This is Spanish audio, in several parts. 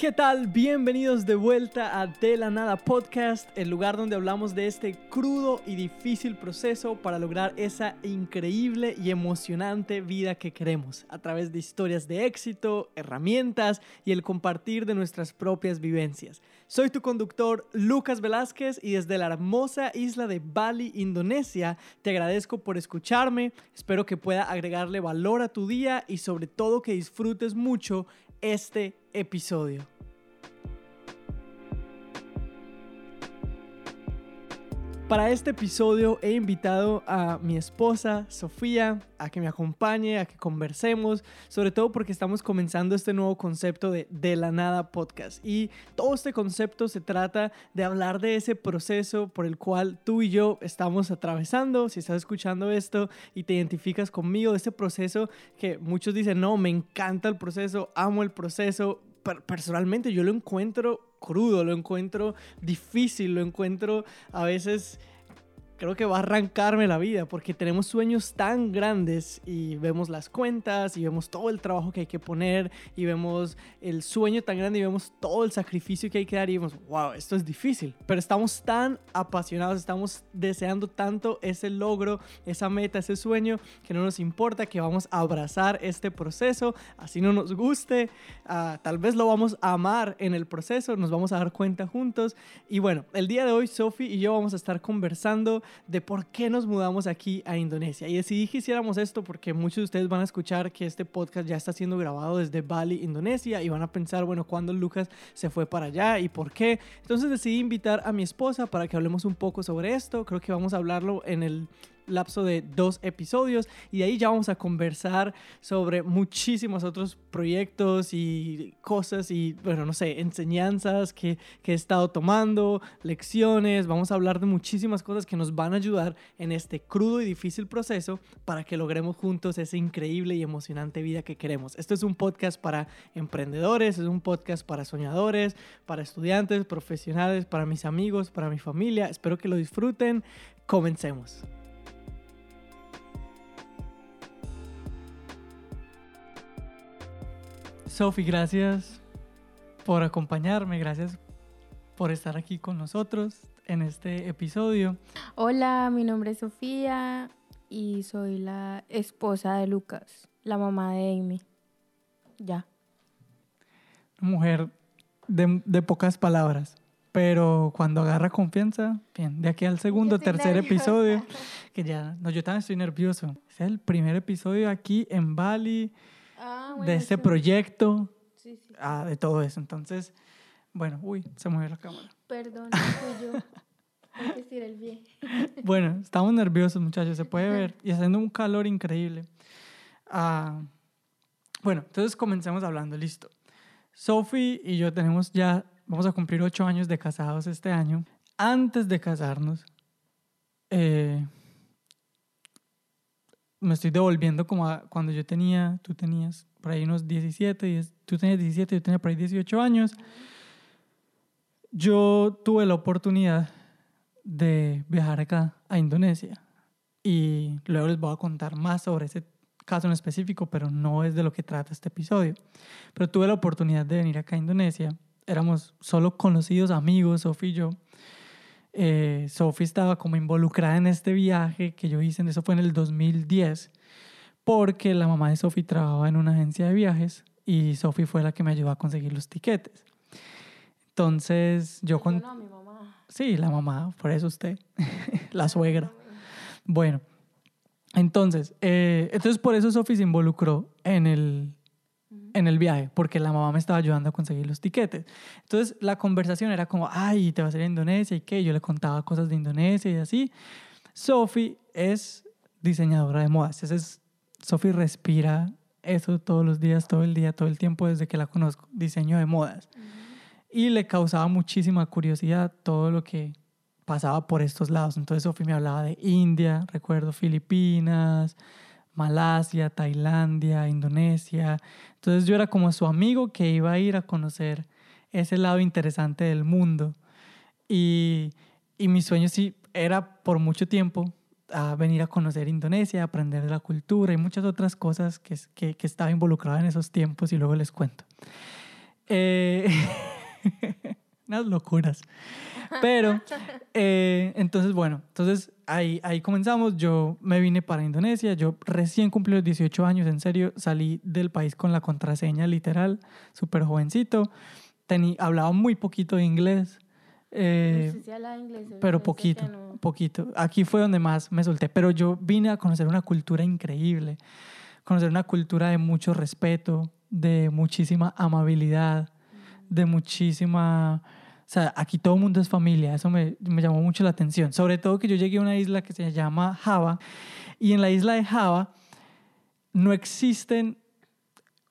¿Qué tal? Bienvenidos de vuelta a De la Nada Podcast, el lugar donde hablamos de este crudo y difícil proceso para lograr esa increíble y emocionante vida que queremos, a través de historias de éxito, herramientas y el compartir de nuestras propias vivencias. Soy tu conductor Lucas Velázquez y desde la hermosa isla de Bali, Indonesia, te agradezco por escucharme, espero que pueda agregarle valor a tu día y sobre todo que disfrutes mucho este episodio. Para este episodio he invitado a mi esposa, Sofía, a que me acompañe, a que conversemos, sobre todo porque estamos comenzando este nuevo concepto de De la Nada Podcast. Y todo este concepto se trata de hablar de ese proceso por el cual tú y yo estamos atravesando. Si estás escuchando esto y te identificas conmigo, ese proceso que muchos dicen, no, me encanta el proceso, amo el proceso, personalmente yo lo encuentro crudo, lo encuentro difícil, lo encuentro a veces creo que va a arrancarme la vida porque tenemos sueños tan grandes y vemos las cuentas y vemos todo el trabajo que hay que poner y vemos el sueño tan grande y vemos todo el sacrificio que hay que dar y vemos, wow, esto es difícil, pero estamos tan apasionados, estamos deseando tanto ese logro, esa meta, ese sueño que no nos importa, que vamos a abrazar este proceso, así no nos guste, uh, tal vez lo vamos a amar en el proceso, nos vamos a dar cuenta juntos. Y bueno, el día de hoy Sophie y yo vamos a estar conversando de por qué nos mudamos aquí a Indonesia. Y decidí que hiciéramos esto porque muchos de ustedes van a escuchar que este podcast ya está siendo grabado desde Bali, Indonesia, y van a pensar, bueno, ¿cuándo Lucas se fue para allá y por qué? Entonces decidí invitar a mi esposa para que hablemos un poco sobre esto. Creo que vamos a hablarlo en el lapso de dos episodios y de ahí ya vamos a conversar sobre muchísimos otros proyectos y cosas y, bueno, no sé, enseñanzas que, que he estado tomando, lecciones, vamos a hablar de muchísimas cosas que nos van a ayudar en este crudo y difícil proceso para que logremos juntos esa increíble y emocionante vida que queremos. Esto es un podcast para emprendedores, es un podcast para soñadores, para estudiantes, profesionales, para mis amigos, para mi familia. Espero que lo disfruten. Comencemos. Sofi, gracias por acompañarme, gracias por estar aquí con nosotros en este episodio. Hola, mi nombre es Sofía y soy la esposa de Lucas, la mamá de Amy. Ya. Una mujer de, de pocas palabras, pero cuando agarra confianza, bien, de aquí al segundo, tercer nerviosa. episodio, que ya, no, yo también estoy nervioso. Es el primer episodio aquí en Bali Ah, bueno, de este sí. proyecto, Sí, sí. ah, de todo eso. Entonces, bueno, uy, se movió la cámara. Perdón, fui yo. Hay que el. Bueno, estamos nerviosos, muchachos, se puede ver. Y haciendo un calor increíble. Ah, bueno, entonces comencemos hablando, listo. Sophie y yo tenemos ya, vamos a cumplir ocho años de casados este año. Antes de casarnos, eh, me estoy devolviendo como a cuando yo tenía, tú tenías por ahí unos 17, diez- tú tenías 17, yo tenía por ahí 18 años. Yo tuve la oportunidad de viajar acá a Indonesia y luego les voy a contar más sobre ese caso en específico, pero no es de lo que trata este episodio. Pero tuve la oportunidad de venir acá a Indonesia. Éramos solo conocidos amigos, Sofi y yo. Eh, Sophie estaba como involucrada en este viaje que yo hice, eso fue en el 2010, porque la mamá de Sophie trabajaba en una agencia de viajes y Sophie fue la que me ayudó a conseguir los tiquetes. Entonces yo con... No, mi mamá. Sí, la mamá, por eso usted, la suegra. Bueno, entonces, eh, entonces por eso Sophie se involucró en el, en el viaje, porque la mamá me estaba ayudando a conseguir los tiquetes. Entonces la conversación era como, ay, te vas a ir a Indonesia y qué, yo le contaba cosas de Indonesia y así. Sophie es diseñadora de modas, es, Sophie respira eso todos los días, todo el día, todo el tiempo desde que la conozco, diseño de modas. Y le causaba muchísima curiosidad todo lo que pasaba por estos lados. Entonces Sophie me hablaba de India, recuerdo Filipinas, Malasia, Tailandia, Indonesia. Entonces yo era como su amigo que iba a ir a conocer ese lado interesante del mundo. Y, y mi sueño sí era por mucho tiempo a venir a conocer Indonesia, aprender de la cultura y muchas otras cosas que, que, que estaba involucrada en esos tiempos y luego les cuento. Eh, unas locuras. Pero, eh, entonces, bueno, entonces ahí, ahí comenzamos. Yo me vine para Indonesia. Yo recién cumplí los 18 años, en serio. Salí del país con la contraseña literal, súper jovencito. Tení, hablaba muy poquito de inglés. Eh, habla inglés, pero poquito, no. poquito. Aquí fue donde más me solté, pero yo vine a conocer una cultura increíble, conocer una cultura de mucho respeto, de muchísima amabilidad, de muchísima... Sea, aquí todo el mundo es familia, eso me, me llamó mucho la atención. Sobre todo que yo llegué a una isla que se llama Java, y en la isla de Java no existen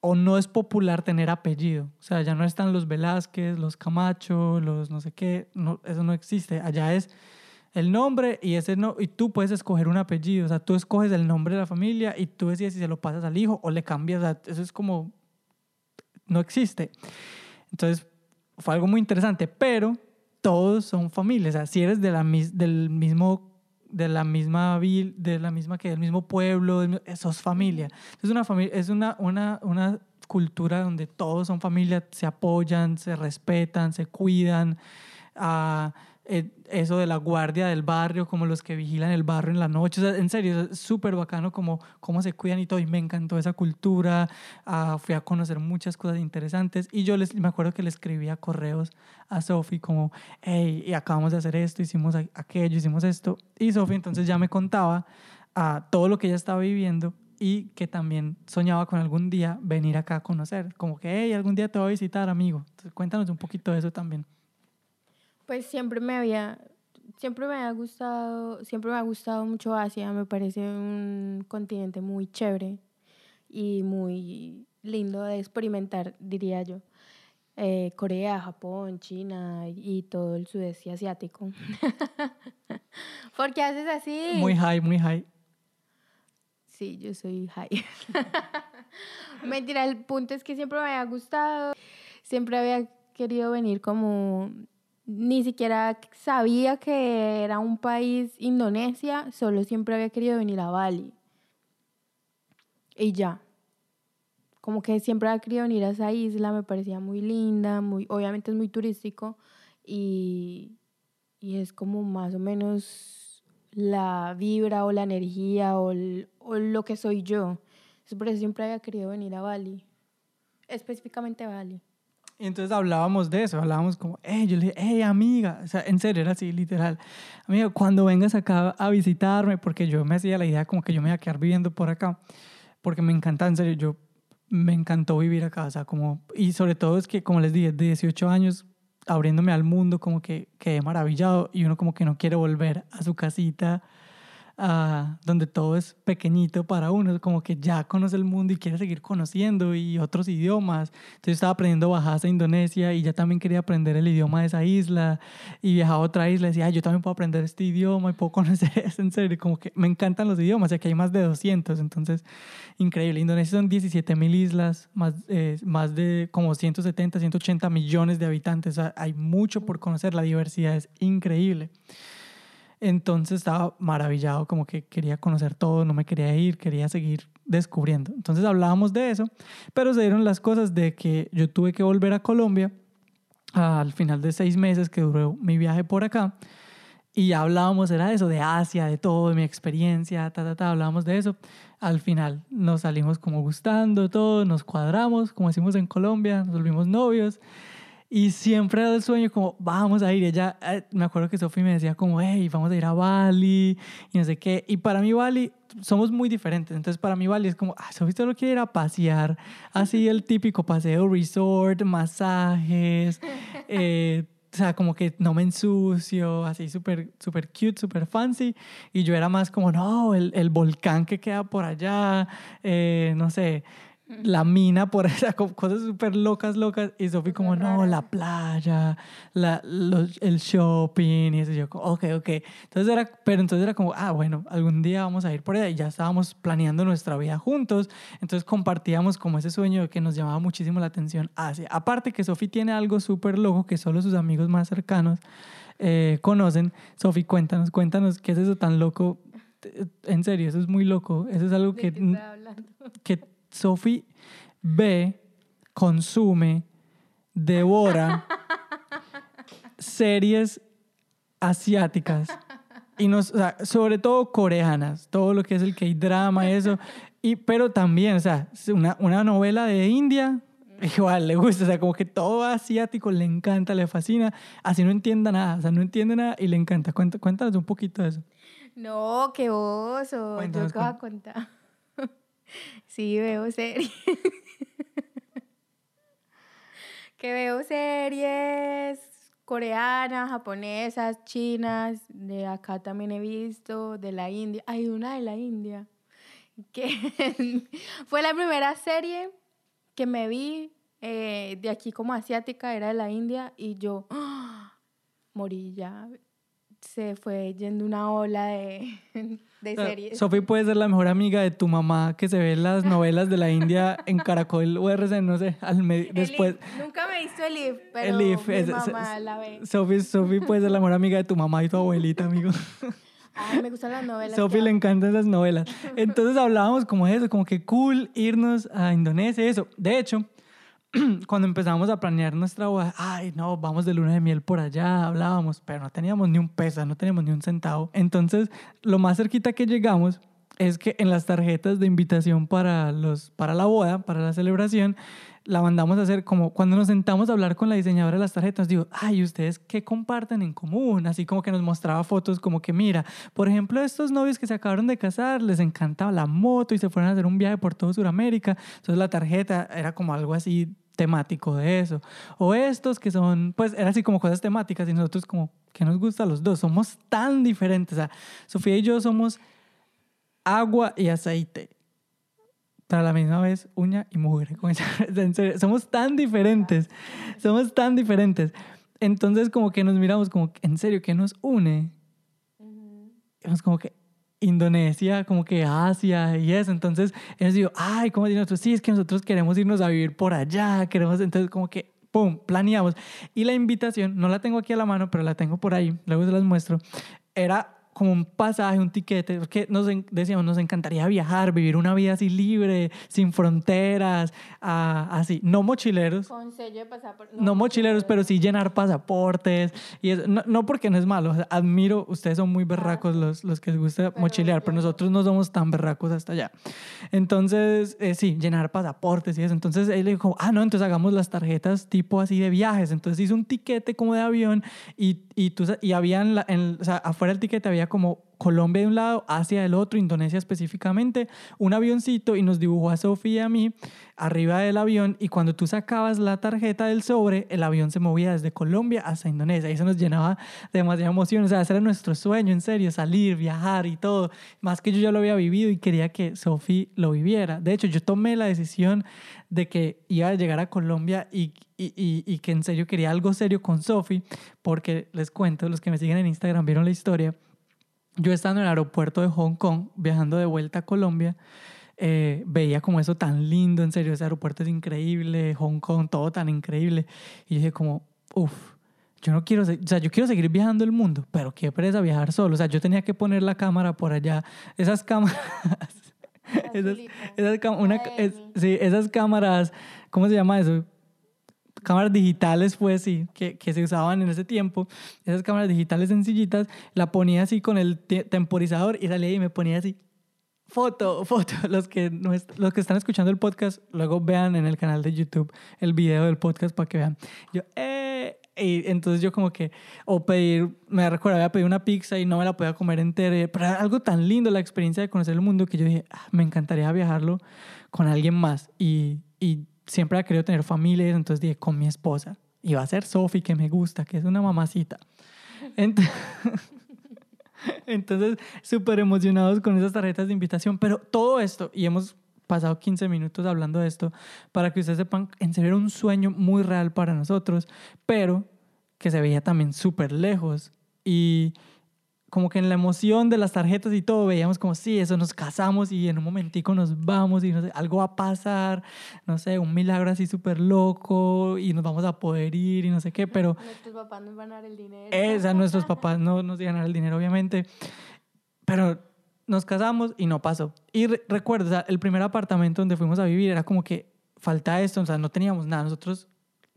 o no es popular tener apellido. O sea, ya no están los Velázquez, los Camacho, los no sé qué, no, eso no existe. Allá es el nombre y ese no y tú puedes escoger un apellido, o sea, tú escoges el nombre de la familia y tú decides si se lo pasas al hijo o le cambias, o sea, eso es como no existe. Entonces, fue algo muy interesante, pero todos son familias, o sea, si eres de la del mismo de la misma vil, de la misma que del mismo pueblo, sos familia. Es una familia, es una, una, una cultura donde todos son familia, se apoyan, se respetan, se cuidan. ah, eh, eso de la guardia del barrio, como los que vigilan el barrio en la noche. En serio, es súper bacano como cómo se cuidan y todo. Y me encantó esa cultura. ah, fui a conocer muchas cosas interesantes. Y yo les, me acuerdo que le escribía correos a Sofi como, hey, y acabamos de hacer esto, hicimos aquello, hicimos esto. Y Sofi entonces ya me contaba a todo lo que ella estaba viviendo y que también soñaba con algún día venir acá a conocer. Como que, hey, algún día te voy a visitar, amigo. Entonces, cuéntanos un poquito de eso también. Pues siempre me había, siempre me ha gustado, siempre me ha gustado mucho Asia, me parece un continente muy chévere y muy lindo de experimentar, diría yo. Eh, Corea, Japón, China y todo el sudeste asiático. ¿Por qué haces así? Muy high, muy high. Sí, yo soy high. Mentira, el punto es que siempre me había gustado, siempre había querido venir como, ni siquiera sabía que era un país Indonesia, solo siempre había querido venir a Bali. Y ya. Como que siempre había querido venir a esa isla, me parecía muy linda, muy, obviamente es muy turístico y, y es como más o menos la vibra o la energía o, o lo que soy yo. Por eso siempre había querido venir a Bali, específicamente a Bali. Y entonces hablábamos de eso, hablábamos como, hey, yo le dije, hey, amiga, o sea, en serio, era así, literal. Amiga, cuando vengas acá a visitarme, porque yo me hacía la idea como que yo me iba a quedar viviendo por acá, porque me encanta, en serio, yo me encantó vivir acá, o sea, como, y sobre todo es que, como les dije, de 18 años, abriéndome al mundo, como que quedé maravillado y uno como que no quiere volver a su casita, ah, donde todo es pequeñito para uno, como que ya conoce el mundo y quiere seguir conociendo y otros idiomas. Entonces estaba aprendiendo Bahasa Indonesia y ya también quería aprender el idioma de esa isla y viajaba a otra isla y decía, "Ay, yo también puedo aprender este idioma y puedo conocer eso en serio. Como que me encantan los idiomas, ya que hay más de 200, entonces increíble. Indonesia son 17 mil islas, más, eh, más de como 170, 180 millones de habitantes. O sea, hay mucho por conocer, la diversidad es increíble. Entonces estaba maravillado, como que quería conocer todo, no me quería ir, quería seguir descubriendo. Entonces hablábamos de eso, pero se dieron las cosas de que yo tuve que volver a Colombia al final de seis meses que duró mi viaje por acá. Y hablábamos, era eso, de Asia, de todo, de mi experiencia, ta, ta, ta, hablábamos de eso. Al final nos salimos como gustando, todo, nos cuadramos, como decimos en Colombia, nos volvimos novios. Y siempre era el sueño como, vamos a ir. Ella, eh, me acuerdo que Sofi me decía como, hey, vamos a ir a Bali y no sé qué. Y para mí Bali, somos muy diferentes. Entonces para mí Bali es como, ah, Sofi solo quiere ir a pasear. Así el típico paseo resort, masajes, eh, o sea, como que no me ensucio, así súper súper cute, súper fancy. Y yo era más como, no, el, el volcán que queda por allá, eh, no sé, la mina por como cosas súper locas, locas. Y Sofi como, no, la playa, la, los- el shopping. Y eso yo, como, ok, ok. Entonces era, pero entonces era como, ah, bueno, algún día vamos a ir por allá. Y ya estábamos planeando nuestra vida juntos. Entonces compartíamos como ese sueño que nos llamaba muchísimo la atención Asia. Aparte que Sofi tiene algo súper loco que solo sus amigos más cercanos eh, conocen. Sofi, cuéntanos, cuéntanos, ¿qué es eso tan loco? En serio, eso es muy loco. Eso es algo que, que Sophie ve, consume devora series asiáticas y nos, o sea, sobre todo coreanas, todo lo que es el K-drama eso, y, pero también, o sea, una, una novela de India, igual le gusta, o sea, como que todo asiático le encanta, le fascina, así no entienda nada, o sea, no entiende nada y le encanta. Cuéntanos, cuéntanos un poquito de eso. No, qué oso. Cuéntanos, Yo te voy a contar. Sí, veo series. que veo series coreanas, japonesas, chinas, de acá también he visto, de la India. Hay una de la India, que fue la primera serie que me vi eh, de aquí como asiática, era de la India, y yo ¡ah! morí ya. Se fue yendo una ola de, de sea, series. Sophie puede ser la mejor amiga de tu mamá que se ve las novelas de la India en Caracol o RCN, no sé, al después. IF. Nunca me he visto el IF, pero El IF, mi es- mamá es- la ve. Sophie, Sophie puede ser la mejor amiga de tu mamá y tu abuelita, amigo. Ay, me gustan las novelas. Sophie le encantan esas novelas. Entonces hablábamos como de eso, como que cool irnos a Indonesia, eso. De hecho, cuando empezamos a planear nuestra boda, ay, no, vamos de luna de miel por allá, hablábamos, pero no teníamos ni un peso, no teníamos ni un centavo. Entonces, lo más cerquita que llegamos es que en las tarjetas de invitación para, los, para la boda, para la celebración, la mandamos a hacer como cuando nos sentamos a hablar con la diseñadora de las tarjetas, digo, ay, ¿ustedes qué comparten en común? Así como que nos mostraba fotos como que, mira, por ejemplo, estos novios que se acabaron de casar, les encantaba la moto y se fueron a hacer un viaje por todo Sudamérica. Entonces la tarjeta era como algo así temático de eso. O estos que son, pues era así como cosas temáticas y nosotros como, que nos gusta a los dos? Somos tan diferentes. O sea, Sofía y yo somos agua y aceite. Pero a la misma vez, uña y mugre. en serio, somos tan diferentes. Somos tan diferentes. Entonces, como que nos miramos como, en serio, ¿qué nos une? Es como que Indonesia, como que Asia y eso. Entonces, ellos digo, ay, ¿cómo dicen nosotros? Sí, es que nosotros queremos irnos a vivir por allá, queremos, entonces como que, ¡pum!, planeamos. Y la invitación, no la tengo aquí a la mano, pero la tengo por ahí, luego se las muestro, era como un pasaje, un tiquete, porque nos decíamos, nos encantaría viajar, vivir una vida así libre, sin fronteras, ah, así, no mochileros, Con sello de pasaporte. no mochileros, pero sí llenar pasaportes. Y eso, no, no porque no es malo, o sea, admiro, ustedes son muy berracos los, los que les gusta Pero mochilear, pero yo no. nosotros no somos tan berracos hasta allá. Entonces, eh, sí, llenar pasaportes y eso. Entonces él dijo, ah, no, entonces hagamos las tarjetas tipo así de viajes. Entonces hizo un tiquete como de avión y, y, tú, y había en la- en- o sea, afuera del tiquete había como Colombia de un lado, Asia del otro, Indonesia específicamente, un avioncito y nos dibujó a Sofía y a mí arriba del avión y cuando tú sacabas la tarjeta del sobre, el avión se movía desde Colombia hasta Indonesia y eso nos llenaba de demasiada emoción, o sea, ese era nuestro sueño, en serio, salir, viajar y todo, más que yo ya lo había vivido y quería que Sofía lo viviera. De hecho, yo tomé la decisión de que iba a llegar a Colombia y, y, y, y que en serio quería algo serio con Sophie, porque les cuento, los que me siguen en Instagram vieron la historia. Yo estando en el aeropuerto de Hong Kong, viajando de vuelta a Colombia, eh, veía como eso tan lindo, en serio, ese aeropuerto es increíble, Hong Kong, todo tan increíble. Y dije como, uff, yo no quiero, o sea, yo quiero seguir viajando el mundo, pero qué pereza viajar solo. O sea, yo tenía que poner la cámara por allá, esas cámaras, esas, esas, una, es- sí, esas cámaras, ¿cómo se llama eso? Cámaras digitales, pues sí, que, que se usaban en ese tiempo. Esas cámaras digitales sencillitas, la ponía así con el te- temporizador y salía y me ponía así. Foto, foto. Los que, no est- los que están escuchando el podcast, luego vean en el canal de YouTube el video del podcast para que vean. Yo, eh. Y entonces yo como que, o pedir, me recuerdo, había pedido una pizza y no me la podía comer entera, pero era algo tan lindo la experiencia de conocer el mundo que yo dije, "Ah, me encantaría viajarlo con alguien más. Y, y siempre he querido tener familia, entonces dije, con mi esposa. Y va a ser Sophie, que me gusta, que es una mamacita. Ent- Entonces, súper emocionados con esas tarjetas de invitación, pero todo esto, y hemos pasado 15 minutos hablando de esto, para que ustedes sepan, en serio un sueño muy real para nosotros, pero que se veía también súper lejos. Y como que en la emoción de las tarjetas y todo, veíamos como, sí, eso nos casamos y en un momentico nos vamos y no sé, algo va a pasar, no sé, un milagro así súper loco y nos vamos a poder ir y no sé qué, pero Nuestros papás nos van a dar el dinero. esa, nuestros papás no nos iban a dar el dinero, obviamente. Pero nos casamos y no pasó. Y re- recuerdo, o sea, el primer apartamento donde fuimos a vivir era como que falta esto, o sea, no teníamos nada. Nosotros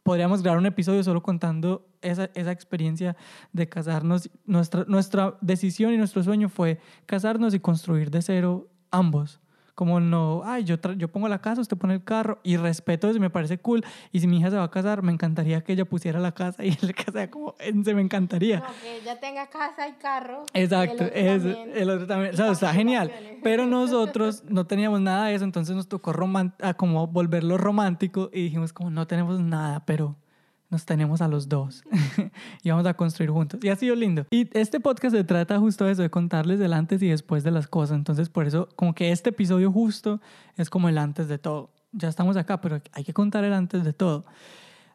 podríamos grabar un episodio solo contando esa, esa experiencia de casarnos. Nuestra, nuestra decisión y nuestro sueño fue casarnos y construir de cero ambos. Como no, ay, yo, yo pongo la casa, usted pone el carro y respeto eso me parece cool. Y si mi hija se va a casar, me encantaría que ella pusiera la casa y él casara como, se me encantaría. No, que ella tenga casa y carro. Exacto, el otro es, también. el otro también. O sea, está genial. Pero nosotros no teníamos nada de eso, entonces nos tocó roman- a como volverlo romántico y dijimos como no tenemos nada, pero nos tenemos a los dos y vamos a construir juntos. Y ha sido lindo. Y este podcast se trata justo de eso, de contarles el antes y después de las cosas. Entonces, por eso, como que este episodio justo es como el antes de todo. Ya estamos acá, pero hay que contar el antes de todo.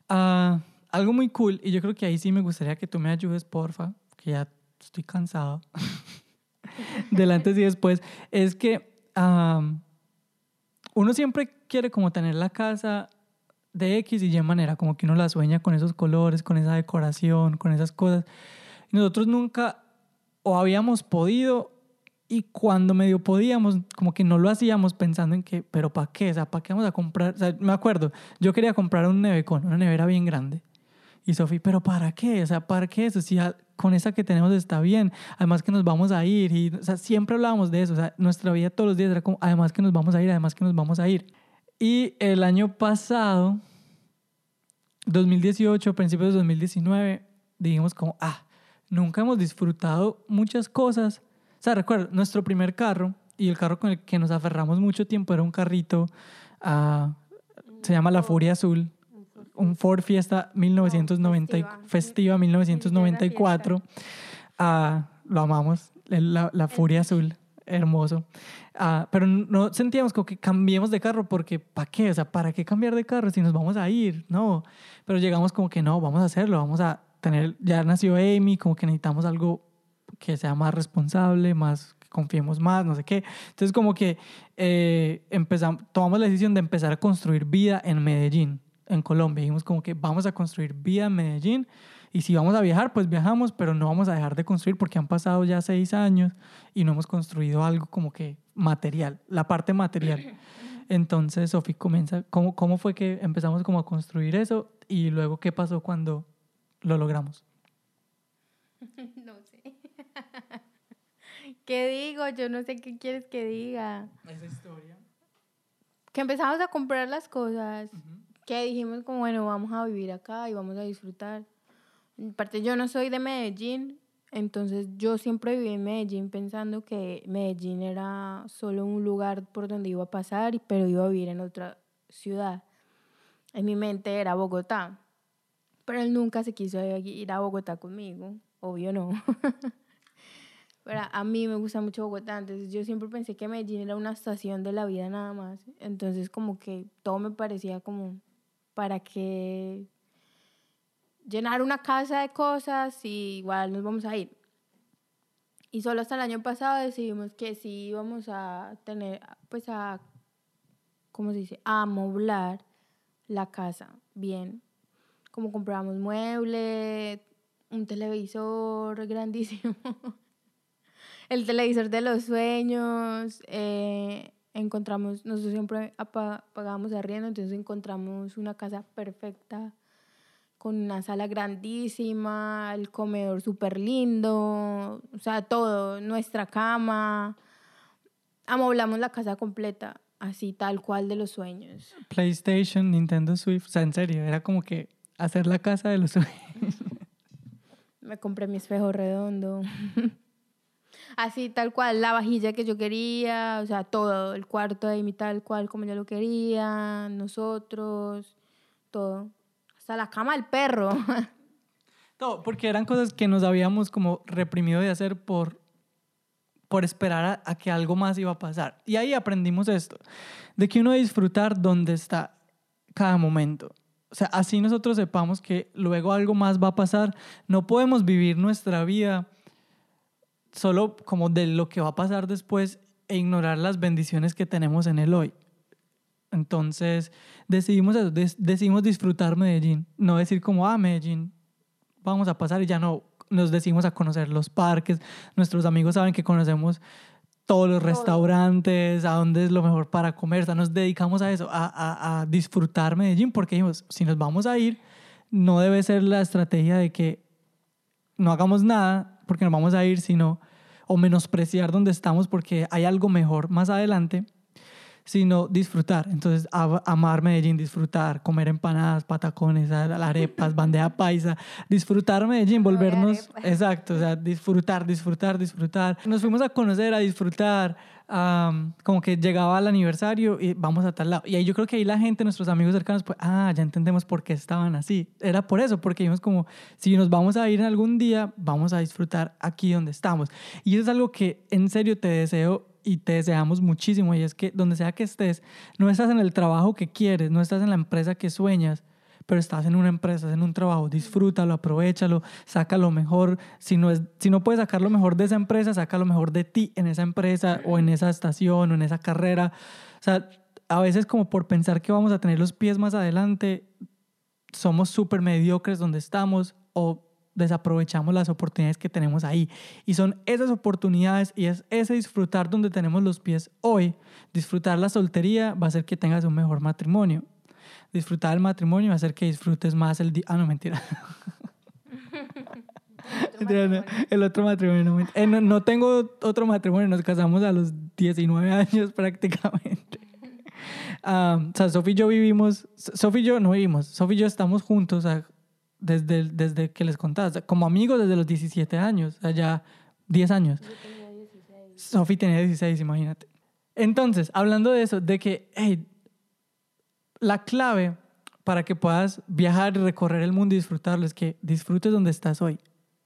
Ah, algo muy cool, y yo creo que ahí sí me gustaría que tú me ayudes, porfa, que ya estoy cansado del antes y después, es que am, uno siempre quiere como tener la casa de X y Y manera, como que uno la sueña con esos colores, con esa decoración, con esas cosas. Nosotros nunca o habíamos podido y cuando medio podíamos, como que no lo hacíamos pensando en que, pero ¿para qué? O sea, ¿para qué vamos a comprar? O me acuerdo, yo quería comprar un nevecón, una nevera bien grande. Y Sofi, ¿pero para qué? O sea, ¿para qué eso? Si con esa que tenemos está bien. Además que nos vamos a ir. Y, o sea, siempre hablábamos de eso. O sea, nuestra vida todos los días era como, además que nos vamos a ir, además que nos vamos a ir. Y el año pasado, 2018, principios de 2019, dijimos como, ah, nunca hemos disfrutado muchas cosas. O sea, recuerda, nuestro primer carro y el carro con el que nos aferramos mucho tiempo era un carrito, ah, se llama La Furia Azul, un Ford Fiesta 1990, y- Festiva. festiva 1994. Ah, lo amamos, la, la Furia Azul, hermoso. Ah, pero no sentíamos como que cambiemos de carro porque ¿para qué? O sea, ¿para qué cambiar de carro si nos vamos a ir? No, pero llegamos como que no, vamos a hacerlo, vamos a tener, ya nació Amy, como que necesitamos algo que sea más responsable, más que confiemos más, no sé qué. Entonces como que eh, empezamos, tomamos la decisión de empezar a construir vida en Medellín, en Colombia. Dijimos como que vamos a construir vida en Medellín y si vamos a viajar, pues viajamos, pero no vamos a dejar de construir porque han pasado ya seis años y no hemos construido algo como que material, la parte material. Entonces, Sofi comienza, ¿cómo, ¿cómo fue que empezamos como a construir eso y luego qué pasó cuando lo logramos? No sé. ¿Qué digo? Yo no sé qué quieres que diga. Esa historia. Que empezamos a comprar las cosas. Que dijimos como, bueno, vamos a vivir acá y vamos a disfrutar. Aparte, yo no soy de Medellín. Entonces, yo siempre viví en Medellín pensando que Medellín era solo un lugar por donde iba a pasar, pero iba a vivir en otra ciudad. En mi mente era Bogotá. Pero él nunca se quiso ir a Bogotá conmigo. Obvio no. Pero a mí me gusta mucho Bogotá, entonces yo siempre pensé que Medellín era una estación de la vida nada más. Entonces como que todo me parecía como para que llenar una casa de cosas y igual nos vamos a ir. Y solo hasta el año pasado decidimos que sí íbamos a tener, pues a, ¿cómo se dice? A amoblar la casa bien. Como compramos muebles, un televisor grandísimo, el televisor de los sueños, eh, encontramos, nosotros siempre pagábamos arriendo, entonces encontramos una casa perfecta con una sala grandísima, el comedor súper lindo, o sea, todo, nuestra cama. Amoblamos la casa completa, así tal cual de los sueños. PlayStation, Nintendo Switch, o sea, en serio, era como que hacer la casa de los sueños. Me compré mi espejo redondo. Así, tal cual, la vajilla que yo quería, o sea, todo, el cuarto de mi tal cual como yo lo quería, nosotros, todo. Hasta la cama del perro. No, porque eran cosas que nos habíamos como reprimido de hacer por, por esperar a, a que algo más iba a pasar. Y ahí aprendimos esto, de que uno disfrutar donde está cada momento. O sea, así nosotros sepamos que luego algo más va a pasar, no podemos vivir nuestra vida solo como de lo que va a pasar después e ignorar las bendiciones que tenemos en el hoy. Entonces decidimos des- decidimos disfrutar Medellín, no decir como, ah, Medellín, vamos a pasar y ya no, nos decidimos a conocer los parques, nuestros amigos saben que conocemos todos los restaurantes, a dónde es lo mejor para comer, o sea, nos dedicamos a eso, a, a- a disfrutar Medellín, porque dijimos, si nos vamos a ir, no debe ser la estrategia de que no hagamos nada porque nos vamos a ir, sino o menospreciar donde estamos porque hay algo mejor más adelante, sino disfrutar. Entonces, amar Medellín, disfrutar, comer empanadas, patacones, arepas, bandeja paisa, disfrutar Medellín, volvernos, exacto, o sea, disfrutar, disfrutar, disfrutar. Nos fuimos a conocer, a disfrutar, como que llegaba el aniversario y vamos a tal lado. Y ahí yo creo que ahí la gente, nuestros amigos cercanos, pues, ah, ya entendemos por qué estaban así. Era por eso, porque vimos como, si nos vamos a ir en algún día, vamos a disfrutar aquí donde estamos. Y eso es algo que en serio te deseo y te deseamos muchísimo. Y es que donde sea que estés, no estás en el trabajo que quieres, no estás en la empresa que sueñas, pero estás en una empresa, en un trabajo, disfrútalo, aprovechalo, saca lo mejor. Si no, es, si no puedes sacar lo mejor de esa empresa, saca lo mejor de ti en esa empresa o en esa estación o en esa carrera. O sea, a veces como por pensar que vamos a tener los pies más adelante, somos súper mediocres donde estamos o desaprovechamos las oportunidades que tenemos ahí. Y son esas oportunidades y es ese disfrutar donde tenemos los pies hoy. Disfrutar la soltería va a hacer que tengas un mejor matrimonio disfrutar el matrimonio, hacer que disfrutes más el día. Ah, no, mentira. el otro matrimonio. Eh, no, no, tengo otro matrimonio, nos casamos a los 19 años prácticamente. o sea, Sofi y yo vivimos, Sofi y yo no vivimos, Sofi y yo estamos juntos desde, desde que les contaba, como amigos desde los 17 años, ya 10 años. Sofi tenía 16, imagínate. Entonces, hablando de eso, de que, hey, la clave para que puedas viajar y recorrer el mundo y disfrutarlo es que disfrutes donde estás hoy.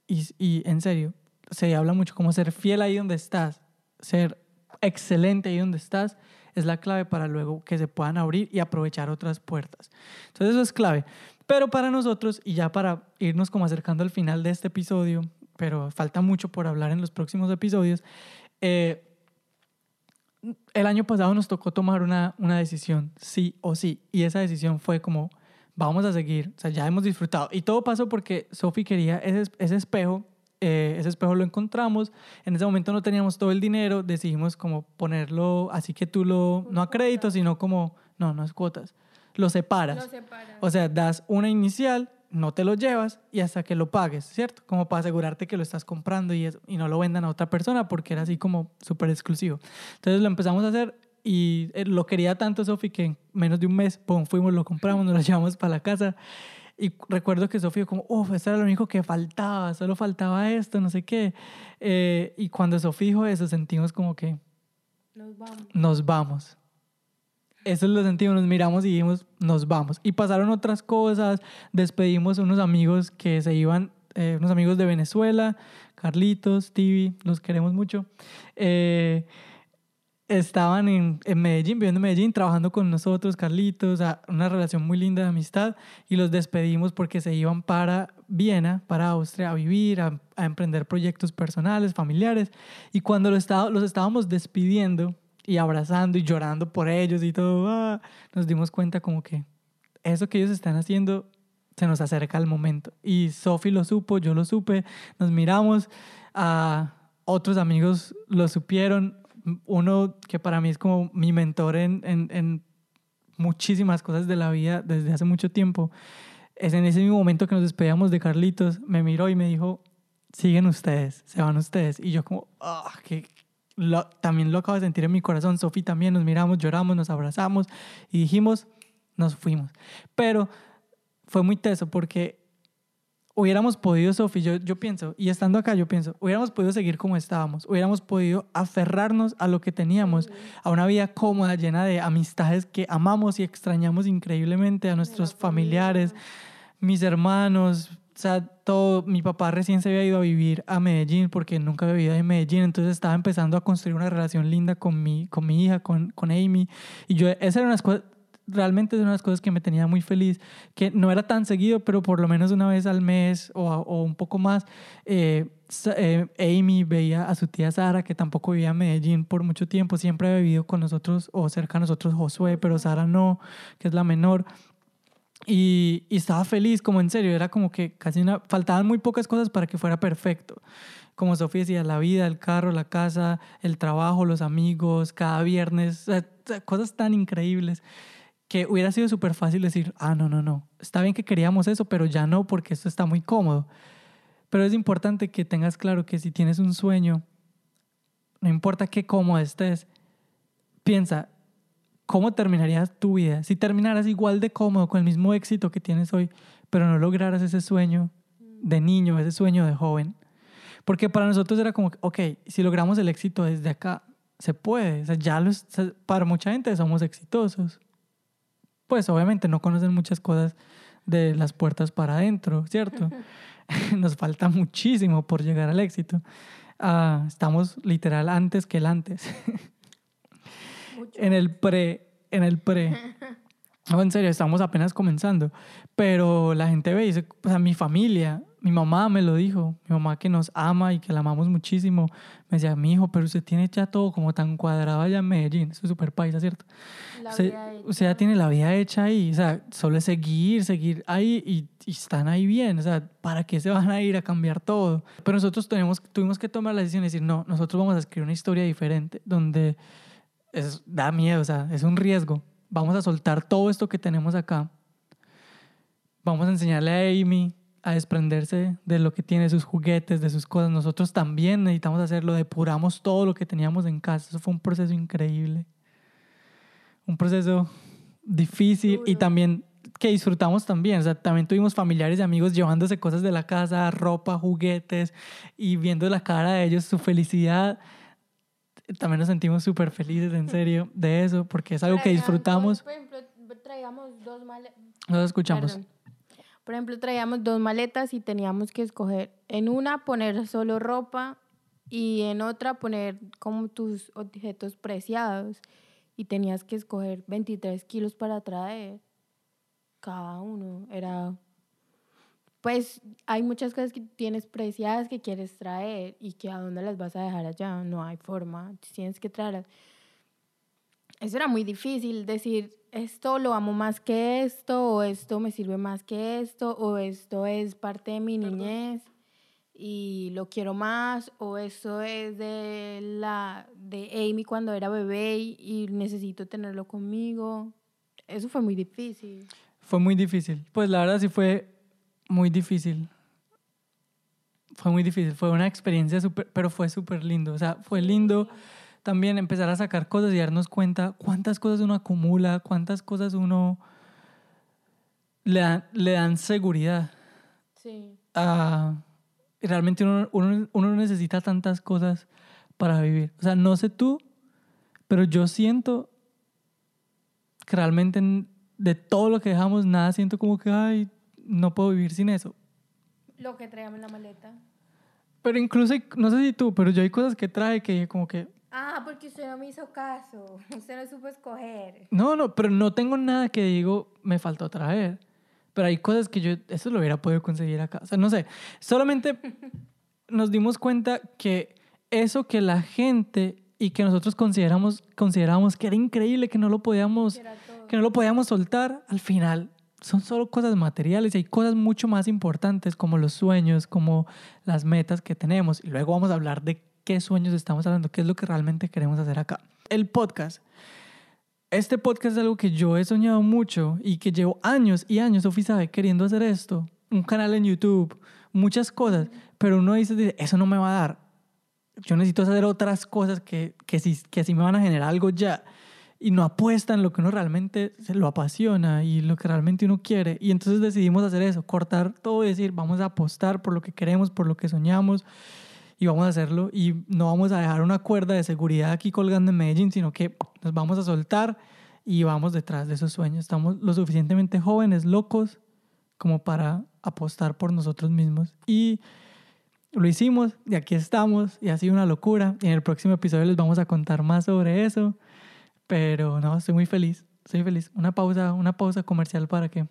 Y, y en serio, se habla mucho como ser fiel ahí donde estás, ser excelente ahí donde estás, es la clave para luego que se puedan abrir y aprovechar otras puertas. Entonces eso es clave. Pero para nosotros, y ya para irnos como acercando al final de este episodio, pero falta mucho por hablar en los próximos episodios, eh, el año pasado nos tocó tomar una, una decisión, sí o sí, y esa decisión fue como, vamos a seguir, o sea, ya hemos disfrutado. Y todo pasó porque Sophie quería ese, ese espejo, eh, ese espejo lo encontramos, en ese momento no teníamos todo el dinero, decidimos como ponerlo, así que tú lo, no a crédito, sino como, no, no es cuotas, lo separas. Lo separas. O sea, das una inicial no te lo llevas y hasta que lo pagues, ¿cierto? Como para asegurarte que lo estás comprando y, y no lo vendan a otra persona porque era así como súper exclusivo. Entonces lo empezamos a hacer y eh, lo quería tanto Sofi que en menos de un mes, pum, fuimos, lo compramos, nos lo llevamos para la casa. Y recuerdo que Sofía como, uff, esto era lo único que faltaba, solo faltaba esto, no sé qué. Eh, y cuando Sofía dijo eso, sentimos como que... Nos vamos. Nos vamos eso lo sentimos, nos miramos y dijimos, nos vamos. Y pasaron otras cosas, despedimos unos amigos que se iban, eh, unos amigos de Venezuela, Carlitos, Tibi, los queremos mucho. Eh, estaban en, en, Medellín, viviendo en Medellín, trabajando con nosotros, Carlitos, una relación muy linda de amistad, y los despedimos porque se iban para Viena, para Austria, a vivir, a, emprender proyectos personales, familiares, y cuando los, los estábamos despidiendo, y abrazando y llorando por ellos y todo, ah, nos dimos cuenta como que eso que ellos están haciendo se nos acerca al momento. Y Sophie lo supo, yo lo supe, nos miramos, a otros amigos lo supieron, uno que para mí es como mi mentor en, en, en muchísimas cosas de la vida desde hace mucho tiempo, es en ese mismo momento que nos despedíamos de Carlitos, me miró y me dijo, siguen ustedes, se van ustedes. Y yo como, ah, qué, también lo acabo de sentir en mi corazón. Sofi también nos miramos, lloramos, nos abrazamos y dijimos, nos fuimos. Pero fue muy teso porque hubiéramos podido, Sofi, yo, yo pienso, y estando acá yo pienso, hubiéramos podido seguir como estábamos, hubiéramos podido aferrarnos a lo que teníamos, a una vida cómoda, llena de amistades que amamos y extrañamos increíblemente, a nuestros familiares, mis hermanos, sea, todo, mi papá recién se había ido a vivir a Medellín porque nunca había vivido en Medellín, entonces estaba empezando a construir una relación linda con mi, con mi hija, con, con Amy. Y yo, esa era una cosas, realmente es una de las cosas que me tenía muy feliz, que no era tan seguido, pero por lo menos una vez al mes o, o un poco más, eh, eh, Amy veía a su tía Sara, que tampoco vivía en Medellín por mucho tiempo, siempre había vivido con nosotros o cerca de nosotros Josué, pero Sara no, que es la menor. Y, estaba feliz, como en serio, era como que casi una, faltaban muy pocas cosas para que fuera perfecto. Como Sofía decía, la vida, el carro, la casa, el trabajo, los amigos, cada viernes, cosas tan increíbles que hubiera sido súper fácil decir, ah, no, no, no, está bien que queríamos eso, pero ya no porque esto está muy cómodo. Pero es importante que tengas claro que si tienes un sueño, no importa qué cómodo estés, piensa, ¿cómo terminarías tu vida? Si terminaras igual de cómodo, con el mismo éxito que tienes hoy, pero no lograras ese sueño de niño, ese sueño de joven. Porque para nosotros era como, ok, si logramos el éxito desde acá, se puede. O sea, ya los, para mucha gente somos exitosos pues obviamente no conocen muchas cosas de las puertas para adentro, ¿cierto? Nos falta muchísimo por llegar al éxito. Ah, estamos literal antes que el antes. en el pre, en el pre. No, en serio, estamos apenas comenzando. Pero la gente ve y dice, o sea, mi familia, mi mamá me lo dijo, mi mamá que nos ama y que la amamos muchísimo, me decía, mi hijo, pero usted tiene ya todo como tan cuadrado allá en Medellín, eso es súper paisa, ¿cierto? usted, usted, ya tiene la vida hecha ahí, o sea, solo es seguir, seguir ahí y, y, están ahí bien, o sea, ¿para qué se van a ir a cambiar todo? Pero nosotros tenemos, tuvimos que tomar la decisión de decir, no, nosotros vamos a escribir una historia diferente, donde es, da miedo, o sea, es un riesgo. Vamos a soltar todo esto que tenemos acá. Vamos a enseñarle a Amy a desprenderse de lo que tiene, sus juguetes, de sus cosas. Nosotros también necesitamos hacerlo, depuramos todo lo que teníamos en casa. Eso fue un proceso increíble. Un proceso difícil y también que disfrutamos también. O sea, también tuvimos familiares y amigos llevándose cosas de la casa, ropa, juguetes y viendo la cara de ellos, su felicidad. También nos sentimos súper felices, en serio, de eso, porque es algo que disfrutamos. Por ejemplo, traíamos dos maletas. Nos escuchamos. Por ejemplo, traíamos dos maletas y teníamos que escoger en una poner solo ropa y en otra poner como tus objetos preciados. Y tenías que escoger 23 kilos para traer cada uno. Era, pues hay muchas cosas que tienes preciadas que quieres traer y que a dónde las vas a dejar allá. No hay forma, tienes que traerlas. Eso era muy difícil decir, esto lo amo más que esto, o esto me sirve más que esto, o esto es parte de mi niñez y lo quiero más, o esto es de la de Amy cuando era bebé y, necesito tenerlo conmigo. Eso fue muy difícil. Fue muy difícil. Pues la verdad sí fue muy difícil. Fue muy difícil. Fue una experiencia súper, pero fue súper lindo. O sea, fue lindo también empezar a sacar cosas y darnos cuenta cuántas cosas uno acumula, cuántas cosas uno le, dan, le dan seguridad. Sí. Uh, realmente uno, uno, uno necesita tantas cosas para vivir. O sea, no sé tú, pero yo siento que realmente de todo lo que dejamos, nada siento como que, ay, no puedo vivir sin eso. Lo que traíamos en la maleta. Pero incluso, no sé si tú, pero yo hay cosas que trae que como que, Ah, porque usted no me hizo caso. Usted no supo escoger. No, no, pero no tengo nada que digo, me faltó traer. Pero hay cosas que yo, eso lo hubiera podido conseguir acá. O sea, no sé. Solamente nos dimos cuenta que eso que la gente y que nosotros consideramos, consideramos que era increíble, que no lo podíamos, que no lo podíamos soltar, al final son solo cosas materiales y hay cosas mucho más importantes como los sueños, como las metas que tenemos. Y luego vamos a hablar de qué sueños estamos hablando, qué es lo que realmente queremos hacer acá. El podcast. Este podcast es algo que yo he soñado mucho y que llevo años y años, Sofi sabe, queriendo hacer esto. Un canal en YouTube, muchas cosas, pero uno dice, eso no me va a dar. Yo necesito hacer otras cosas que, que, sí, que sí me van a generar algo ya. Y no apuesta en lo que uno realmente se lo apasiona y lo que realmente uno quiere. Y entonces decidimos hacer eso, cortar todo y decir, vamos a apostar por lo que queremos, por lo que soñamos y vamos a hacerlo y no vamos a dejar una cuerda de seguridad aquí colgando en Medellín, sino que nos vamos a soltar y vamos detrás de esos sueños. Estamos lo suficientemente jóvenes, locos, como para apostar por nosotros mismos. Y lo hicimos y aquí estamos y ha sido una locura. Y en el próximo episodio les vamos a contar más sobre eso. Pero no, estoy muy feliz, estoy feliz. Una pausa, una pausa comercial para que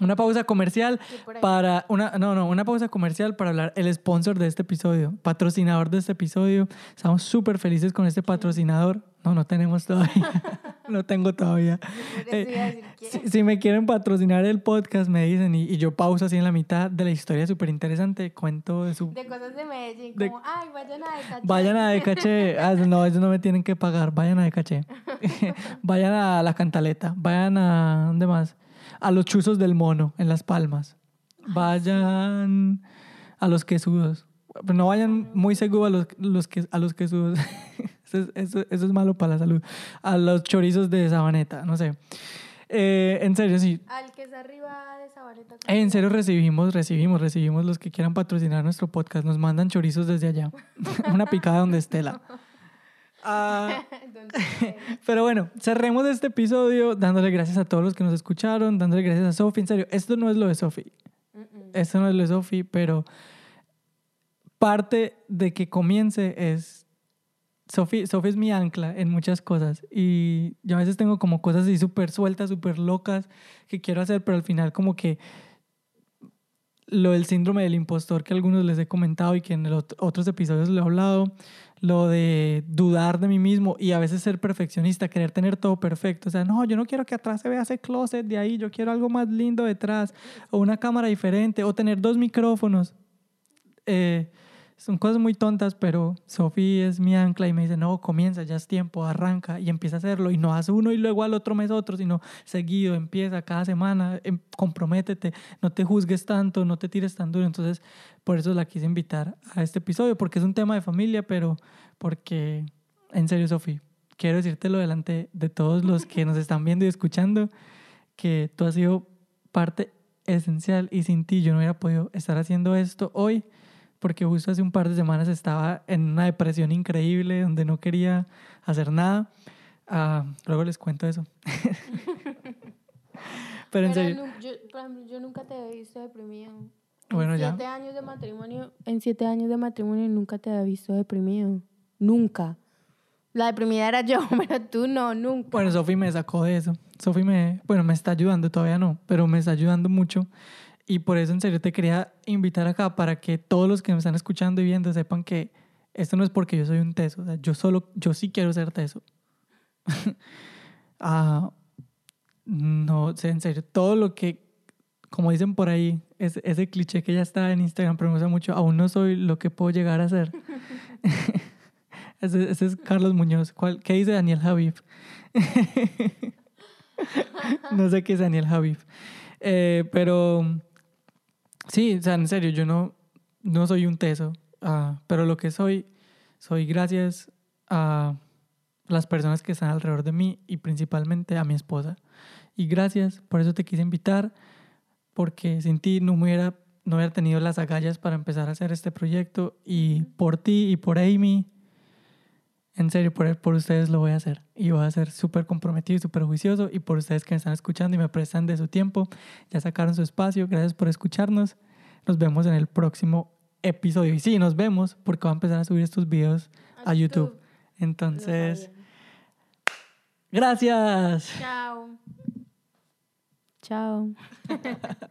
una pausa comercial para una no no una pausa comercial para hablar el sponsor de este episodio, patrocinador de este episodio. Estamos súper felices con este patrocinador. No, no tenemos todavía. no tengo todavía. Que- Si, si me quieren patrocinar el podcast, me dicen y, y yo pauso así en la mitad de la historia súper interesante, cuento de su... De cosas de Medellín, De- como, ay, vayan a Decaché. Vayan a de caché. Ah, no, ellos no me tienen que pagar. Vayan a de caché. vayan a la cantaleta. Vayan a. ¿Dónde más? A los chuzos del mono en Las Palmas. Vayan a los quesudos. Pero no vayan muy seguros a los, los que, a los quesudos. Eso, es, eso- eso es malo para la salud. A los chorizos de sabaneta, no sé. Eh, en serio, sí. Al que es arriba de Sabaneta. En serio recibimos, recibimos, recibimos los que quieran patrocinar nuestro podcast. Nos mandan chorizos desde allá. Una picada donde Estela. Ah, pero bueno, cerremos este episodio dándole gracias a todos los que nos escucharon, dándole gracias a Sofi. En serio, esto no es lo de Sofi. Esto no es lo de Sofi, pero parte de que comience es... Sofi, es mi ancla en muchas cosas y yo a veces tengo como cosas así súper sueltas, súper locas que quiero hacer, pero al final como que lo del síndrome del impostor que algunos les he comentado y que en el ot- otros episodios lo he hablado, lo de dudar de mí mismo y a veces ser perfeccionista, querer tener todo perfecto. O sea, no, yo no quiero que atrás se vea ese closet de ahí, yo quiero algo más lindo detrás, o una cámara diferente, o tener dos micrófonos. Eh, son cosas muy tontas, pero Sofía es mi ancla y me dice, no, comienza, ya es tiempo, arranca y empieza a hacerlo. Y no haz uno y luego al otro mes otro, sino seguido, empieza cada semana, em- comprométete, no te juzgues tanto, no te tires tan duro. Entonces, por eso la quise invitar a este episodio, porque es un tema de familia, pero porque, en serio, Sofía, quiero decírtelo delante de todos los que nos están viendo y escuchando, que tú has sido parte esencial y sin ti yo no hubiera podido estar haciendo esto hoy porque justo hace un par de semanas estaba en una depresión increíble donde no quería hacer nada. Ah, luego les cuento eso. Pero en serio, yo, por ejemplo, yo nunca te había visto deprimido. Bueno, en ya. siete años de matrimonio, en siete años de matrimonio nunca te había visto deprimido. Nunca. La deprimida era yo, pero tú no, nunca. bueno, Sofi me sacó de eso. Sofi me, bueno, me está ayudando, todavía no, pero me está ayudando mucho. Y por eso en serio te quería invitar acá para que todos los que me están escuchando y viendo sepan que esto no es porque yo soy un teso. O sea, yo solo, yo sí quiero ser teso. Ah, no, en serio, todo lo que, como dicen por ahí, es, ese cliché que ya está en Instagram, pero me gusta mucho, aún no soy lo que puedo llegar a ser. ese, ese es Carlos Muñoz. ¿Cuál, ¿Qué dice Daniel Javif? no sé qué es Daniel Javif. Eh, pero sí, o sea, en serio, yo no, no soy un teso, ah, pero lo que soy, soy gracias a las personas que están alrededor de mí y principalmente a mi esposa. Y gracias, por eso te quise invitar, porque sin ti no hubiera, no hubiera tenido las agallas para empezar a hacer este proyecto y por ti y por Amy, en serio, por, por ustedes lo voy a hacer. Y voy a ser súper comprometido y súper juicioso. Y por ustedes que me están escuchando y me prestan de su tiempo, ya sacaron su espacio. Gracias por escucharnos. Nos vemos en el próximo episodio. Y sí, nos vemos porque voy a empezar a subir estos videos a YouTube. Lo Entonces, gracias. Chao. Chao.